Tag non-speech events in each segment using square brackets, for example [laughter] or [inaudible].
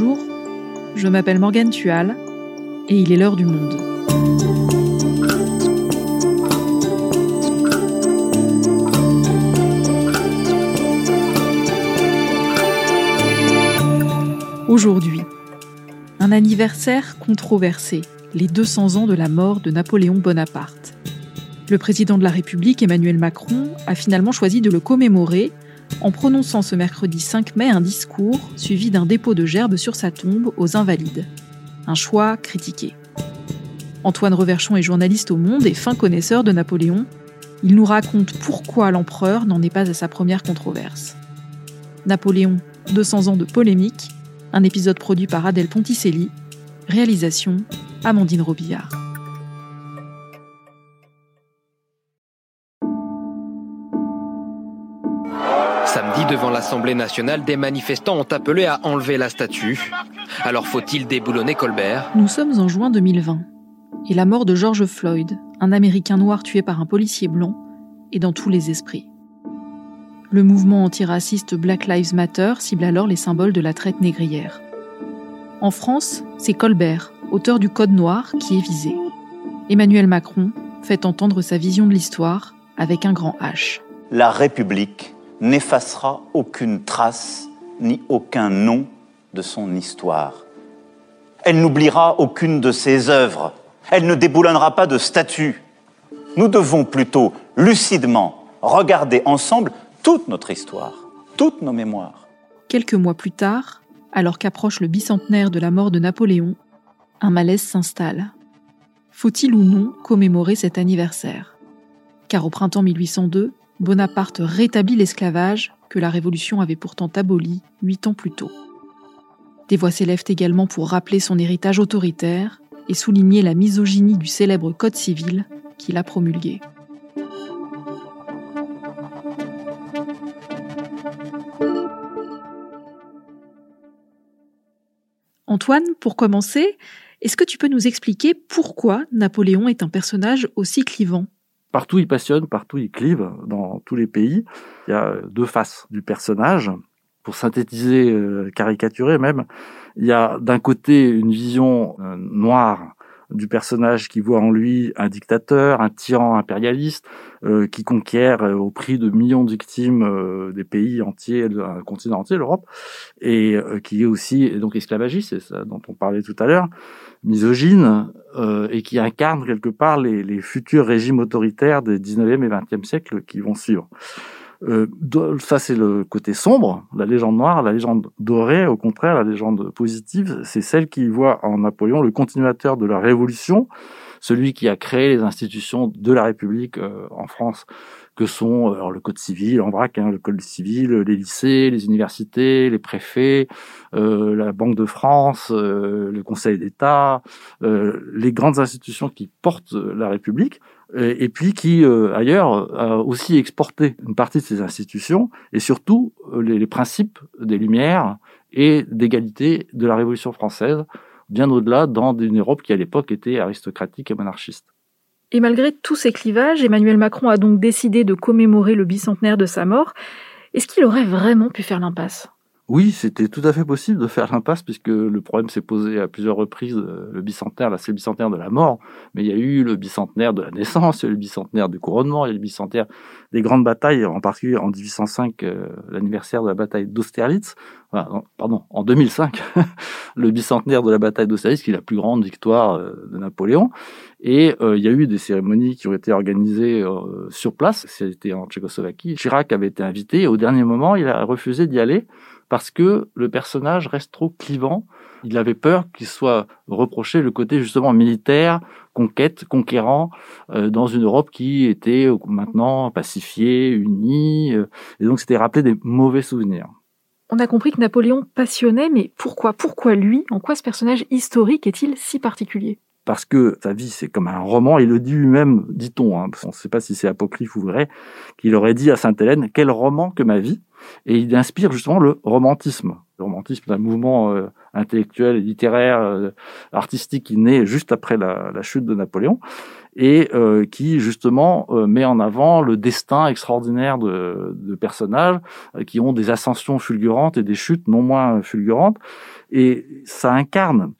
Bonjour, je m'appelle Morgane Tual et il est l'heure du monde. Aujourd'hui, un anniversaire controversé, les 200 ans de la mort de Napoléon Bonaparte. Le président de la République, Emmanuel Macron, a finalement choisi de le commémorer en prononçant ce mercredi 5 mai un discours suivi d'un dépôt de gerbes sur sa tombe aux Invalides. Un choix critiqué. Antoine Reverchon est journaliste au Monde et fin connaisseur de Napoléon. Il nous raconte pourquoi l'empereur n'en est pas à sa première controverse. Napoléon, 200 ans de polémique, un épisode produit par Adèle Ponticelli, réalisation Amandine Robillard. Devant l'Assemblée nationale, des manifestants ont appelé à enlever la statue. Alors faut-il déboulonner Colbert? Nous sommes en juin 2020 et la mort de George Floyd, un Américain noir tué par un policier blanc, est dans tous les esprits. Le mouvement antiraciste Black Lives Matter cible alors les symboles de la traite négrière. En France, c'est Colbert, auteur du Code noir, qui est visé. Emmanuel Macron fait entendre sa vision de l'histoire avec un grand H. La République n'effacera aucune trace ni aucun nom de son histoire. Elle n'oubliera aucune de ses œuvres. Elle ne déboulonnera pas de statues. Nous devons plutôt lucidement regarder ensemble toute notre histoire, toutes nos mémoires. Quelques mois plus tard, alors qu'approche le bicentenaire de la mort de Napoléon, un malaise s'installe. Faut-il ou non commémorer cet anniversaire? Car au printemps 1802, Bonaparte rétablit l'esclavage que la Révolution avait pourtant aboli huit ans plus tôt. Des voix s'élèvent également pour rappeler son héritage autoritaire et souligner la misogynie du célèbre Code civil qu'il a promulgué. Antoine, pour commencer, est-ce que tu peux nous expliquer pourquoi Napoléon est un personnage aussi clivant? Partout il passionne, partout il clive, dans tous les pays. Il y a deux faces du personnage. Pour synthétiser, euh, caricaturer même, il y a d'un côté une vision euh, noire du personnage qui voit en lui un dictateur, un tyran impérialiste, euh, qui conquiert au prix de millions de victimes des pays entiers, un continent entier, l'Europe, et qui est aussi donc esclavagiste, c'est ça dont on parlait tout à l'heure, misogyne, et qui incarne quelque part les, les futurs régimes autoritaires des 19e et 20e siècles qui vont suivre. Euh, ça, c'est le côté sombre, la légende noire. La légende dorée, au contraire, la légende positive, c'est celle qui voit en Napoléon le continuateur de la Révolution, celui qui a créé les institutions de la République euh, en France, que sont euh, le Code civil, en vrac, hein, le Code civil, les lycées, les universités, les préfets, euh, la Banque de France, le Conseil d'État, les grandes institutions qui portent la République et, puis qui, euh, ailleurs, a aussi exporté une partie de ces institutions et surtout euh, les, les principes des Lumières et d'égalité de la Révolution française, bien au-delà dans une Europe qui à l'époque était aristocratique et monarchiste. Et malgré tous ces clivages, Emmanuel Macron a donc décidé de commémorer le bicentenaire de sa mort. Est-ce qu'il aurait vraiment pu faire l'impasse? Oui, c'était tout à fait possible de faire l'impasse puisque le problème s'est posé à plusieurs reprises. Euh, le bicentenaire, là, c'est bicentenaire de la mort, mais il y a eu le bicentenaire de la naissance, le bicentenaire du couronnement, il y a eu le bicentenaire des grandes batailles, en particulier en 1805, euh, l'anniversaire de la bataille d'Austerlitz. pardon, en 2005, [laughs] le bicentenaire de la bataille d'Austerlitz, qui est la plus grande victoire euh, de Napoléon. Et il y a eu des cérémonies qui ont été organisées sur place. C'était en Tchécoslovaquie. Chirac avait été invité et au dernier moment, il a refusé d'y aller parce que le personnage reste trop clivant. Il avait peur qu'il soit reproché le côté justement militaire, conquête, conquérant, euh, dans une Europe qui était maintenant pacifiée, unie, euh, et donc c'était rappelé des mauvais souvenirs. On a compris que Napoléon passionnait, mais pourquoi? Pourquoi lui? En quoi ce personnage historique est-il si particulier? Parce que sa vie c'est comme un roman. Il le dit lui-même, dit-on, hein, on ne sait pas si c'est apocryphe ou vrai, qu'il aurait dit à Sainte-Hélène quel roman que ma vie. Et il inspire justement le romantisme. Le romantisme d'un mouvement euh, intellectuel, littéraire, euh, artistique qui naît juste après la, chute de Napoléon et euh, qui justement euh, met en avant le destin extraordinaire de, personnages qui ont des ascensions fulgurantes et des chutes non moins fulgurantes. Et ça incarne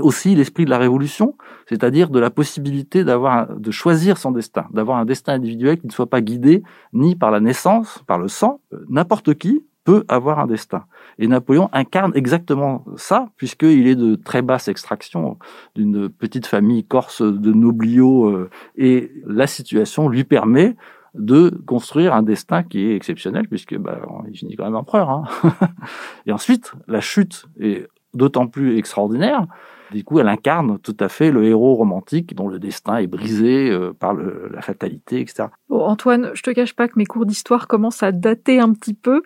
aussi l'esprit de la révolution, c'est-à-dire de la possibilité d'avoir, de choisir son destin, d'avoir un destin individuel qui ne soit pas guidé ni par la naissance, par le sang. N'importe qui peut avoir un destin. Et Napoléon incarne exactement ça, puisqu'il est de très basse extraction, d'une petite famille corse de nobliaux, euh, et la situation lui permet de construire un destin qui est exceptionnel, puisque bah, il finit quand même empereur. Hein. [laughs] et ensuite, la chute est d'autant plus extraordinaire du coup, elle incarne tout à fait le héros romantique dont le destin est brisé euh, par la fatalité, etc. Bon, Antoine, je te cache pas que mes cours d'histoire commencent à dater un petit peu.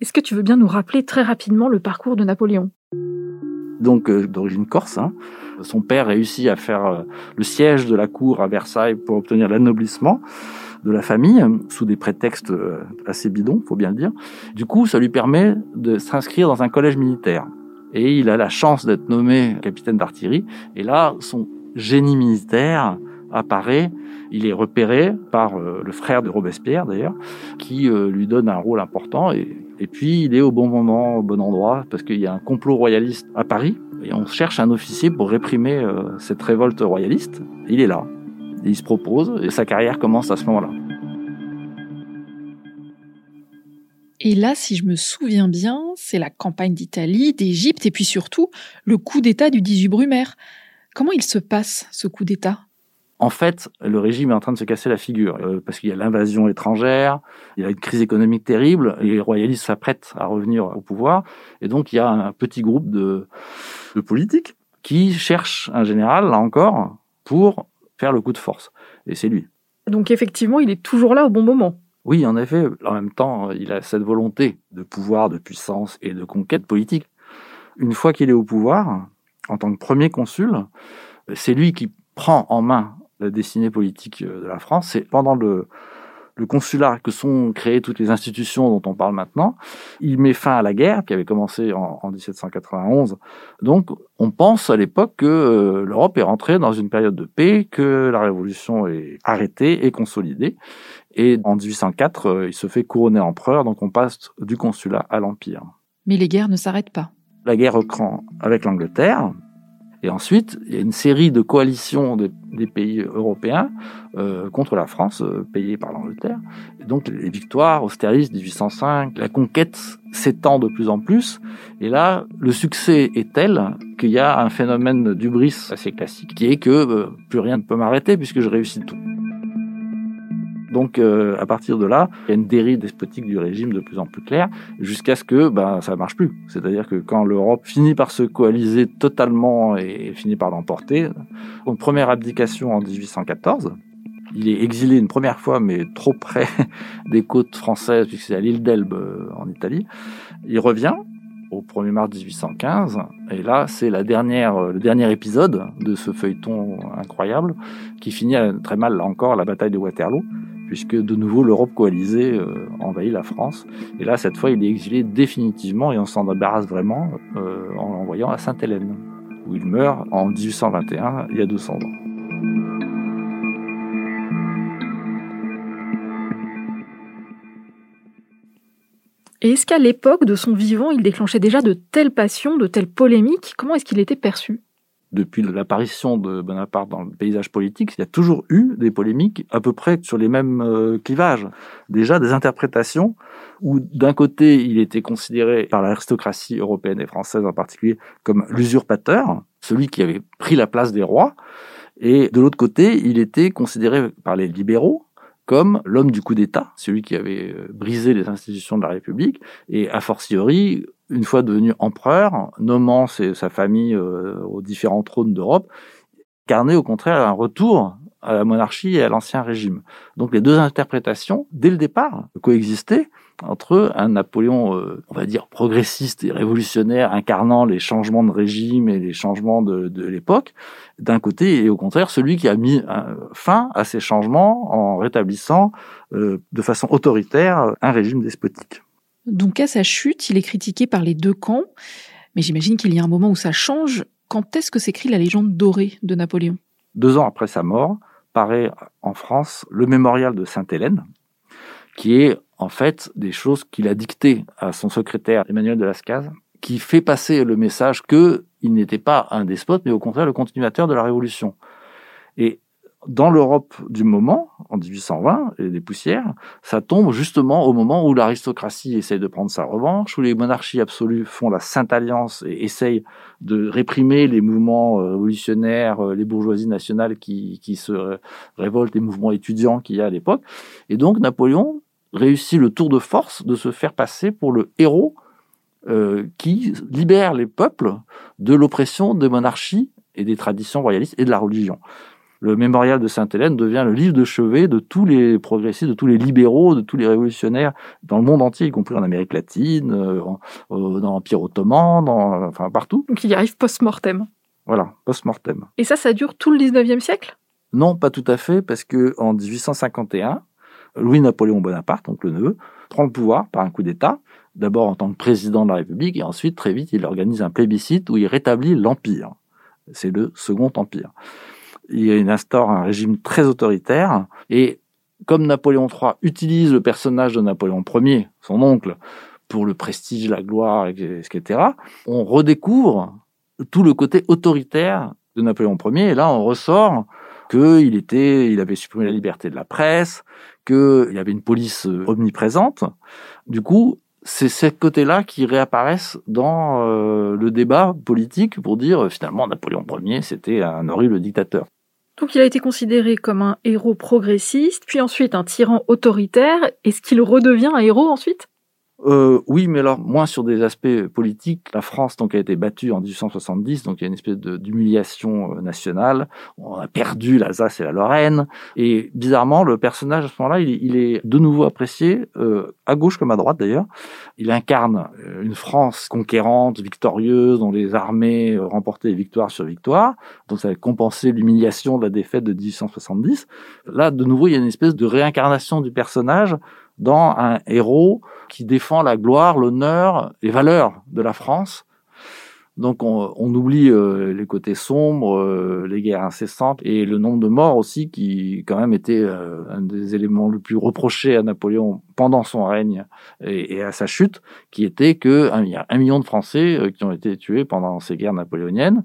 Est-ce que tu veux bien nous rappeler très rapidement le parcours de Napoléon? Donc, euh, d'origine corse, hein. son père réussit à faire euh, le siège de la cour à Versailles pour obtenir l'anoblissement de la famille sous des prétextes assez bidons, faut bien le dire. Du coup, ça lui permet de s'inscrire dans un collège militaire et il a la chance d'être nommé capitaine d'artillerie. Et là, son génie militaire apparaît. Il est repéré par euh, le frère de Robespierre d'ailleurs, qui euh, lui donne un rôle important. Et, puis il est au bon moment, au bon endroit, parce qu'il y a un complot royaliste à Paris. Et on cherche un officier pour réprimer euh, cette révolte royaliste. Il est là. il se propose et sa carrière commence à ce moment-là. Et là, si je me souviens bien, c'est la campagne d'Italie, d'Égypte, et puis surtout le coup d'État du 18 Brumaire. Comment il se passe, ce coup d'État? En fait, le régime est en train de se casser la figure euh, parce qu'il y a l'invasion étrangère, il y a une crise économique terrible, et les royalistes s'apprêtent à revenir au pouvoir, et donc il y a un petit groupe de, de politiques qui cherchent un général, là encore, pour faire le coup de force. Et c'est lui. Donc effectivement, il est toujours là au bon moment. Oui, en effet, en même temps, il a cette volonté de pouvoir, de puissance et de conquête politique. Une fois qu'il est au pouvoir, en tant que premier consul, c'est lui qui prend en main la destinée politique de la France. C'est pendant le, le consulat que sont créées toutes les institutions dont on parle maintenant. Il met fin à la guerre qui avait commencé en, 1791. Donc on pense à l'époque que euh, l'Europe est rentrée dans une période de paix, que la révolution est arrêtée et consolidée. Et en 1804, euh, il se fait couronner empereur, donc on passe du consulat à l'empire. Mais les guerres ne s'arrêtent pas. La guerre reprend avec l'Angleterre, et ensuite, il y a une série de coalitions des pays européens euh, contre la France, euh, payées par l'Angleterre. donc les victoires, Austerlitz, 1805, la conquête s'étend de plus en plus. Et là, le succès est tel qu'il y a un phénomène d'ubris assez classique, qui est que euh, plus rien ne peut m'arrêter puisque je réussis tout. Donc euh, à partir de là, il y a une dérive despotique du régime de plus en plus claire, jusqu'à ce que ben ça marche plus. C'est-à-dire que quand l'Europe finit par se coaliser totalement et finit par l'emporter, une première abdication en 1814, il est exilé une première fois, mais trop près [laughs] des côtes françaises, puisque c'est à l'île d'Elbe euh, en Italie. Il revient au 1er mars 1815, et là c'est la dernière, euh, le dernier épisode de ce feuilleton incroyable qui finit très mal là encore la bataille de Waterloo puisque de nouveau l'Europe coalisée euh, envahit la France. Et là, cette fois, il est exilé définitivement et on s'en embarrasse vraiment euh, en l'envoyant à Sainte-Hélène, où il meurt en 1821, il y a 200 ans. Et est-ce qu'à l'époque de son vivant, il déclenchait déjà de telles passions, de telles polémiques? Comment est-ce qu'il était perçu? Depuis l'apparition de Bonaparte dans le paysage politique, il y a toujours eu des polémiques à peu près sur les mêmes euh, clivages. Déjà des interprétations où d'un côté il était considéré par l'aristocratie européenne et française en particulier comme l'usurpateur, celui qui avait pris la place des rois, et de l'autre côté il était considéré par les libéraux comme l'homme du coup d'État, celui qui avait euh, brisé les institutions de la République, et a fortiori une fois devenu empereur, nommant sa famille euh, aux différents trônes d'Europe, carnait au contraire un retour à la monarchie et à l'ancien régime. Donc les deux interprétations, dès le départ, coexistaient entre un Napoléon, euh, on va dire, progressiste et révolutionnaire, incarnant les changements de régime et les changements de, de l'époque, d'un côté, et au contraire, celui qui a mis euh, fin à ces changements en rétablissant euh, de façon autoritaire un régime despotique. Donc à sa chute, il est critiqué par les deux camps, mais j'imagine qu'il y a un moment où ça change. Quand est-ce que s'écrit la légende dorée de Napoléon? Deux ans après sa mort, paraît en France le mémorial de Sainte-Hélène, qui est en fait des choses qu'il a dictées à son secrétaire Emmanuel de Lascaz, qui fait passer le message que il n'était pas un despote, mais au contraire le continuateur de la Révolution. Et dans l'Europe du moment, en 1820, et des poussières, ça tombe justement au moment où l'aristocratie essaye de prendre sa revanche, où les monarchies absolues font la Sainte Alliance et essayent de réprimer les mouvements euh, révolutionnaires, euh, les bourgeoisies nationales qui, qui se révoltent, les mouvements étudiants qu'il y a à l'époque. Et donc Napoléon réussit le tour de force de se faire passer pour le héros euh, qui libère les peuples de l'oppression des monarchies et des traditions royalistes et de la religion. Le mémorial de Sainte-Hélène devient le livre de chevet de tous les progressistes, de tous les libéraux, de tous les révolutionnaires dans le monde entier, y compris en Amérique latine, euh, dans l'Empire ottoman, dans, enfin partout. Donc il y arrive post-mortem. Voilà, post-mortem. Et ça, ça dure tout le 19e siècle? Non, pas tout à fait, parce que en 1851, Louis-Napoléon Bonaparte, donc le neveu, prend le pouvoir par un coup d'État, d'abord en tant que président de la République, et ensuite, très vite, il organise un plébiscite où il rétablit l'Empire. C'est le Second Empire. Il instaure un régime très autoritaire, et comme Napoléon III utilise le personnage de Napoléon Ier, son oncle, pour le prestige, la gloire, etc., on redécouvre tout le côté autoritaire de Napoléon Ier, et là on ressort qu'il était, il avait supprimé la liberté de la presse, qu'il y avait une police euh, omniprésente. Du coup, c'est ces côtés-là qui réapparaissent dans euh, le débat politique pour dire euh, finalement Napoléon Ier c'était un horrible dictateur. Donc il a été considéré comme un héros progressiste, puis ensuite un tyran autoritaire. Est-ce qu'il redevient un héros ensuite? Euh, oui, mais alors moins sur des aspects politiques. La France donc a été battue en 1870, donc il y a une espèce d'humiliation euh, nationale. On a perdu l'Alsace et la Lorraine. Et bizarrement, le personnage à ce moment-là, il, est de nouveau apprécié euh, à gauche comme à droite d'ailleurs. Il incarne euh, une France conquérante, victorieuse, dont les armées euh, remportaient victoire sur victoire. Donc ça a compensé l'humiliation de la défaite de 1870. Là, de nouveau, il y a une espèce de réincarnation du personnage dans un héros qui défend la gloire, l'honneur, les valeurs de la France. Donc on, on oublie euh, les côtés sombres, euh, les guerres incessantes et le nombre de morts aussi qui quand même était euh, un des éléments les plus reprochés à Napoléon pendant son règne et, et à sa chute, qui était que il y a un million de Français qui ont été tués pendant ces guerres napoléoniennes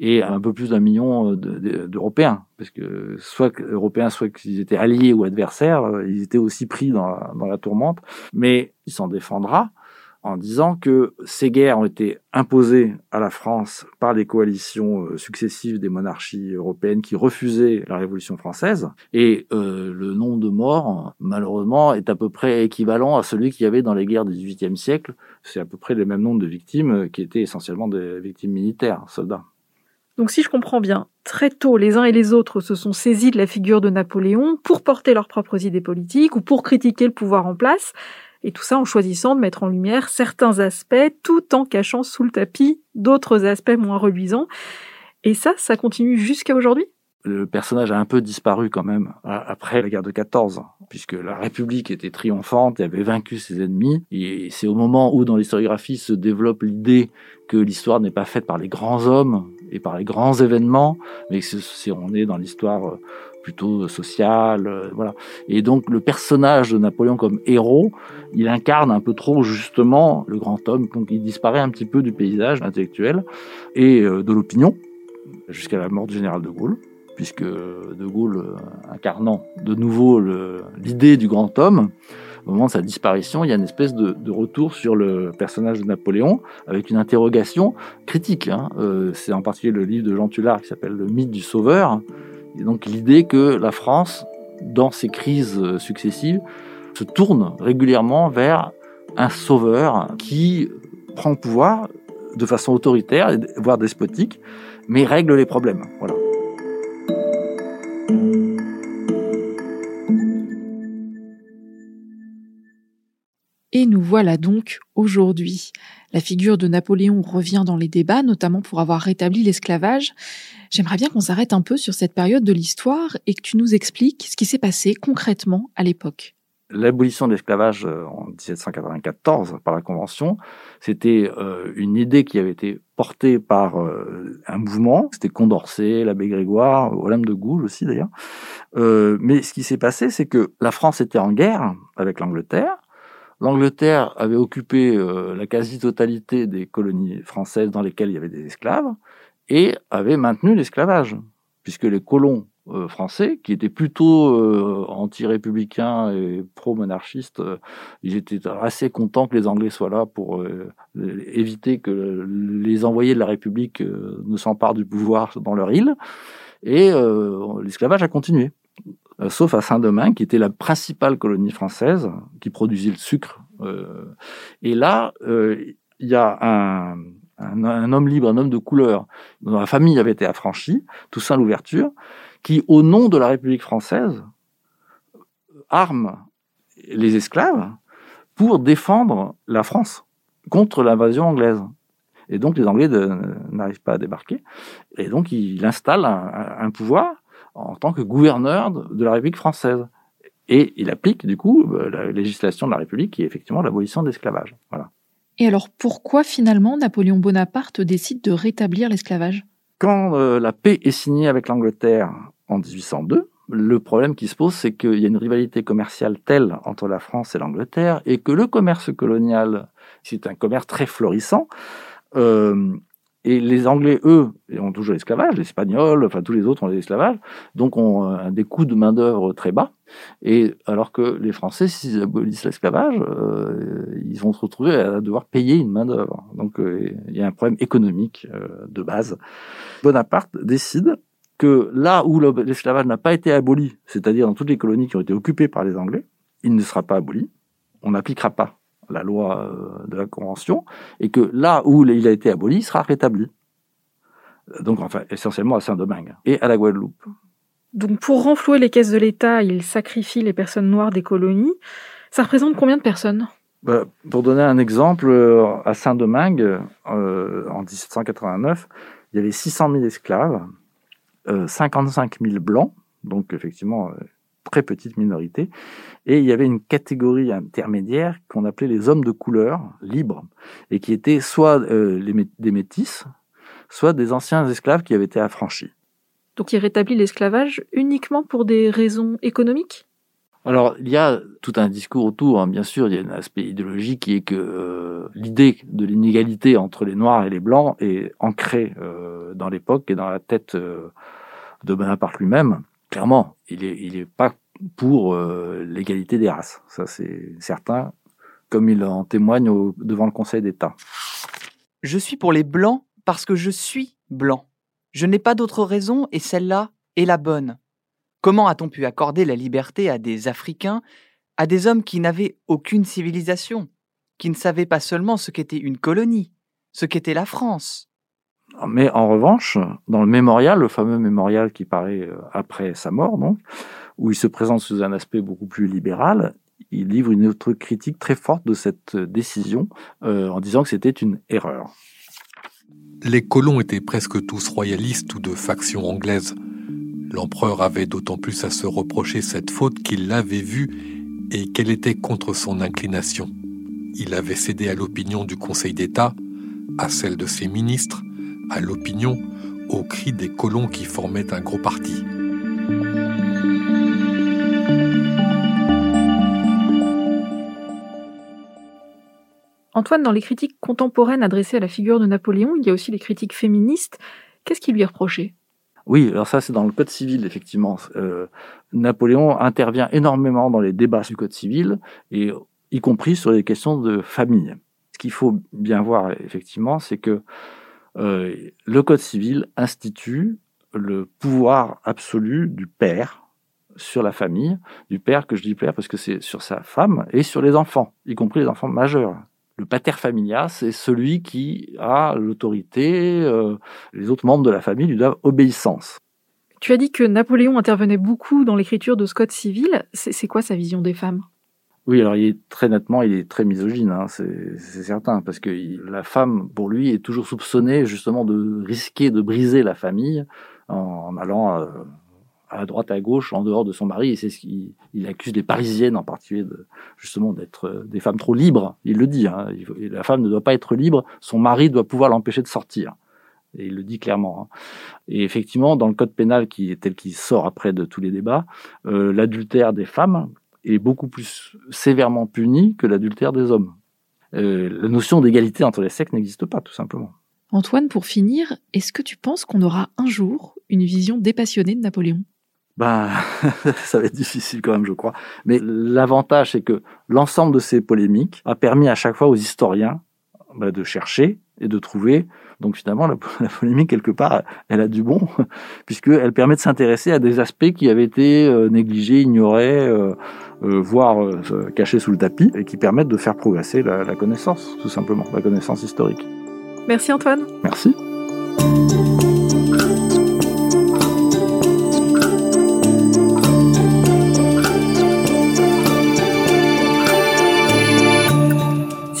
et un peu plus d'un million d'Européens, parce que soit Européens, soit qu'ils étaient alliés ou adversaires, euh, ils étaient aussi pris dans la, dans la tourmente, mais il s'en défendra en disant que ces guerres ont été imposées à la France par les coalitions euh, successives des monarchies européennes qui refusaient la Révolution française. Et euh, le nombre de morts, malheureusement, est à peu près équivalent à celui qu'il y avait dans les guerres du XVIIIe siècle. C'est à peu près le même nombre de victimes qui étaient essentiellement des victimes militaires, soldats. Donc si je comprends bien, très tôt, les uns et les autres se sont saisis de la figure de Napoléon pour porter leurs propres idées politiques ou pour critiquer le pouvoir en place, et tout ça en choisissant de mettre en lumière certains aspects tout en cachant sous le tapis d'autres aspects moins reluisants. Et ça, ça continue jusqu'à aujourd'hui? Le personnage a un peu disparu quand même après la guerre de 14, puisque la République était triomphante et avait vaincu ses ennemis. Et c'est au moment où dans l'historiographie se développe l'idée que l'histoire n'est pas faite par les grands hommes et par les grands événements, mais si on est dans l'histoire euh, plutôt sociale, euh, voilà. Et donc le personnage de Napoléon comme héros, il incarne un peu trop justement le grand homme, donc il disparaît un petit peu du paysage intellectuel et euh, de l'opinion jusqu'à la mort du général de Gaulle puisque De Gaulle, incarnant de nouveau l'idée du grand homme, au moment de sa disparition, il y a une espèce de, retour sur le personnage de Napoléon, avec une interrogation critique. Hein. Euh, c'est en particulier le livre de Jean Tullard qui s'appelle Le mythe du sauveur. Et donc l'idée que la France, dans ses crises successives, se tourne régulièrement vers un sauveur qui prend le pouvoir de façon autoritaire, voire despotique, mais règle les problèmes. Voilà. Et nous voilà donc aujourd'hui. La figure de Napoléon revient dans les débats, notamment pour avoir rétabli l'esclavage. J'aimerais bien qu'on s'arrête un peu sur cette période de l'histoire et que tu nous expliques ce qui s'est passé concrètement à l'époque. L'abolition de l'esclavage euh, en 1794 par la Convention, c'était euh, une idée qui avait été portée par euh, un mouvement, c'était Condorcet, l'abbé Grégoire, Olympe de Gouges aussi d'ailleurs. mais ce qui s'est passé, c'est que la France était en guerre avec l'Angleterre, L'Angleterre avait occupé la quasi-totalité des colonies françaises dans lesquelles il y avait des esclaves et avait maintenu l'esclavage, puisque les colons euh, français, qui étaient plutôt euh, anti-républicains et pro-monarchistes, euh, ils étaient assez contents que les Anglais soient là pour éviter que les envoyés de la République ne s'emparent du pouvoir dans leur île. Et l'esclavage a continué, sauf à Saint-Domingue, qui était la principale colonie française, qui produisait le sucre. et là, il y a un, un, homme libre, un homme de couleur, dont la famille avait été affranchie, Toussaint l'ouverture, qui, au nom de la République française, arme les esclaves pour défendre la France contre l'invasion anglaise. Et donc les Anglais n'arrivent pas à débarquer. Et donc il installe un, pouvoir en tant que gouverneur de la République française. Et il applique du coup la législation de la République qui est effectivement l'abolition de l'esclavage. Voilà. Et alors pourquoi finalement Napoléon Bonaparte décide de rétablir l'esclavage? Quand euh, la paix est signée avec l'Angleterre en 1802, le problème qui se pose, c'est qu'il y a une rivalité commerciale telle entre la France et l'Angleterre, et que le commerce colonial, c'est un commerce très florissant, euh, et les Anglais, eux, ont toujours l'esclavage, les Espagnols, enfin tous les autres ont l'esclavage, donc ont euh, des coûts de main-d'œuvre très bas. Et alors que les Français, s'ils abolissent l'esclavage, euh, ils vont se retrouver à devoir payer une main-d'œuvre. Donc euh, il y a un problème économique de base. Bonaparte décide que là où l'esclavage n'a pas été aboli, c'est-à-dire dans toutes les colonies qui ont été occupées par les Anglais, il ne sera pas aboli. On n'appliquera pas la loi euh, de la Convention, et que là où il a été aboli, il sera rétabli. Donc, enfin, essentiellement à Saint-Domingue et à la Guadeloupe. Donc, pour renflouer les caisses de l'État, il sacrifie les personnes noires des colonies. Ça représente combien de personnes? Bah, Pour donner un exemple, euh, à Saint-Domingue, euh, en 1789, il y avait 600 000 esclaves, 55 000 blancs, donc effectivement très petite minorité. Et il y avait une catégorie intermédiaire qu'on appelait les hommes de couleur, libres, et qui étaient soit euh, des métis, soit des anciens esclaves qui avaient été affranchis. Donc il rétablit l'esclavage uniquement pour des raisons économiques? Alors, il y a tout un discours autour, hein. bien sûr, il y a un aspect idéologique qui est que euh, l'idée de l'inégalité entre les Noirs et les Blancs est ancrée euh, dans l'époque et dans la tête de Bonaparte lui-même clairement, il n'est il est pas pour euh, l'égalité des races. Ça, c'est certain, comme il en témoigne devant le Conseil d'État. Je suis pour les blancs parce que je suis blanc. Je n'ai pas d'autre raison et celle-là est la bonne. Comment a-t-on pu accorder la liberté à des Africains, à des hommes qui n'avaient aucune civilisation, qui ne savaient pas seulement ce qu'était une colonie, ce qu'était la France? Mais en revanche, dans le mémorial, le fameux mémorial qui paraît euh, après sa mort, donc, où il se présente sous un aspect beaucoup plus libéral, il livre une autre critique très forte de cette décision euh, en disant que c'était une erreur. Les colons étaient presque tous royalistes ou de faction anglaise. L'empereur avait d'autant plus à se reprocher cette faute qu'il l'avait vue et qu'elle était contre son inclination. Il avait cédé à l'opinion du Conseil d'État, à celle de ses ministres, à l'opinion au cri des colons qui formaient un gros parti. Antoine, dans les critiques contemporaines adressées à la figure de Napoléon, il y a aussi les critiques féministes. Qu'est-ce qui lui est reproché? Oui, alors ça c'est dans le Code civil, effectivement. Euh, Napoléon intervient énormément dans les débats du Code civil, et y compris sur les questions de famille. Ce qu'il faut bien voir, effectivement, c'est que euh, le Code civil institue le pouvoir absolu du père sur la famille, du père que je dis père parce que c'est sur sa femme et sur les enfants, y compris les enfants majeurs. Le pater familia, c'est celui qui a l'autorité, euh, les autres membres de la famille lui doivent obéissance. Tu as dit que Napoléon intervenait beaucoup dans l'écriture de ce code civil. C'est quoi sa vision des femmes? Oui, alors il est très nettement, il est très misogyne, hein, c'est certain, parce que la femme, pour lui, est toujours soupçonnée justement de risquer de briser la famille en, allant euh, à droite, à gauche, en dehors de son mari. Et c'est ce qu'il accuse les Parisiennes en particulier, de, justement, d'être euh, des femmes trop libres. Il le dit. Hein, la femme ne doit pas être libre. Son mari doit pouvoir l'empêcher de sortir. Et il le dit clairement. Hein. Et effectivement, dans le code pénal qui est tel qu'il sort après de tous les débats, euh, l'adultère des femmes est beaucoup plus sévèrement puni que l'adultère des hommes. Euh, la notion d'égalité entre les sexes n'existe pas, tout simplement. Antoine, pour finir, est-ce que tu penses qu'on aura un jour une vision dépassionnée de Napoléon? Ben, [laughs] ça va être difficile quand même, je crois. Mais l'avantage, c'est que l'ensemble de ces polémiques a permis à chaque fois aux historiens ben, de chercher et de trouver. Donc finalement, [laughs] la, polémique, quelque part, elle a du bon, [laughs] puisqu'elle permet de s'intéresser à des aspects qui avaient été euh, négligés, ignorés, euh, euh, voire cachés sous le tapis, et qui permettent de faire progresser la, la connaissance, tout simplement, la connaissance historique. Merci Antoine. Merci.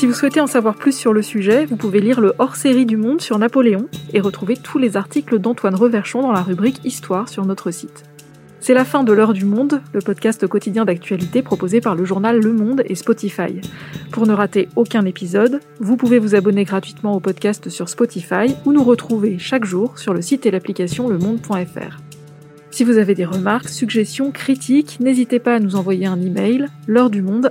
Si vous souhaitez en savoir plus sur le sujet, vous pouvez lire le hors-série du Monde sur Napoléon et retrouver tous les articles d'Antoine Reverchon dans la rubrique Histoire sur notre site. C'est la fin de l'heure du monde, le podcast quotidien d'actualité proposé par le journal Le Monde et Spotify. Pour ne rater aucun épisode, vous pouvez vous abonner gratuitement au podcast sur Spotify ou nous retrouver chaque jour sur le site et l'application lemonde.fr. Si vous avez des remarques, suggestions, critiques, n'hésitez pas à nous envoyer un email l'heure du monde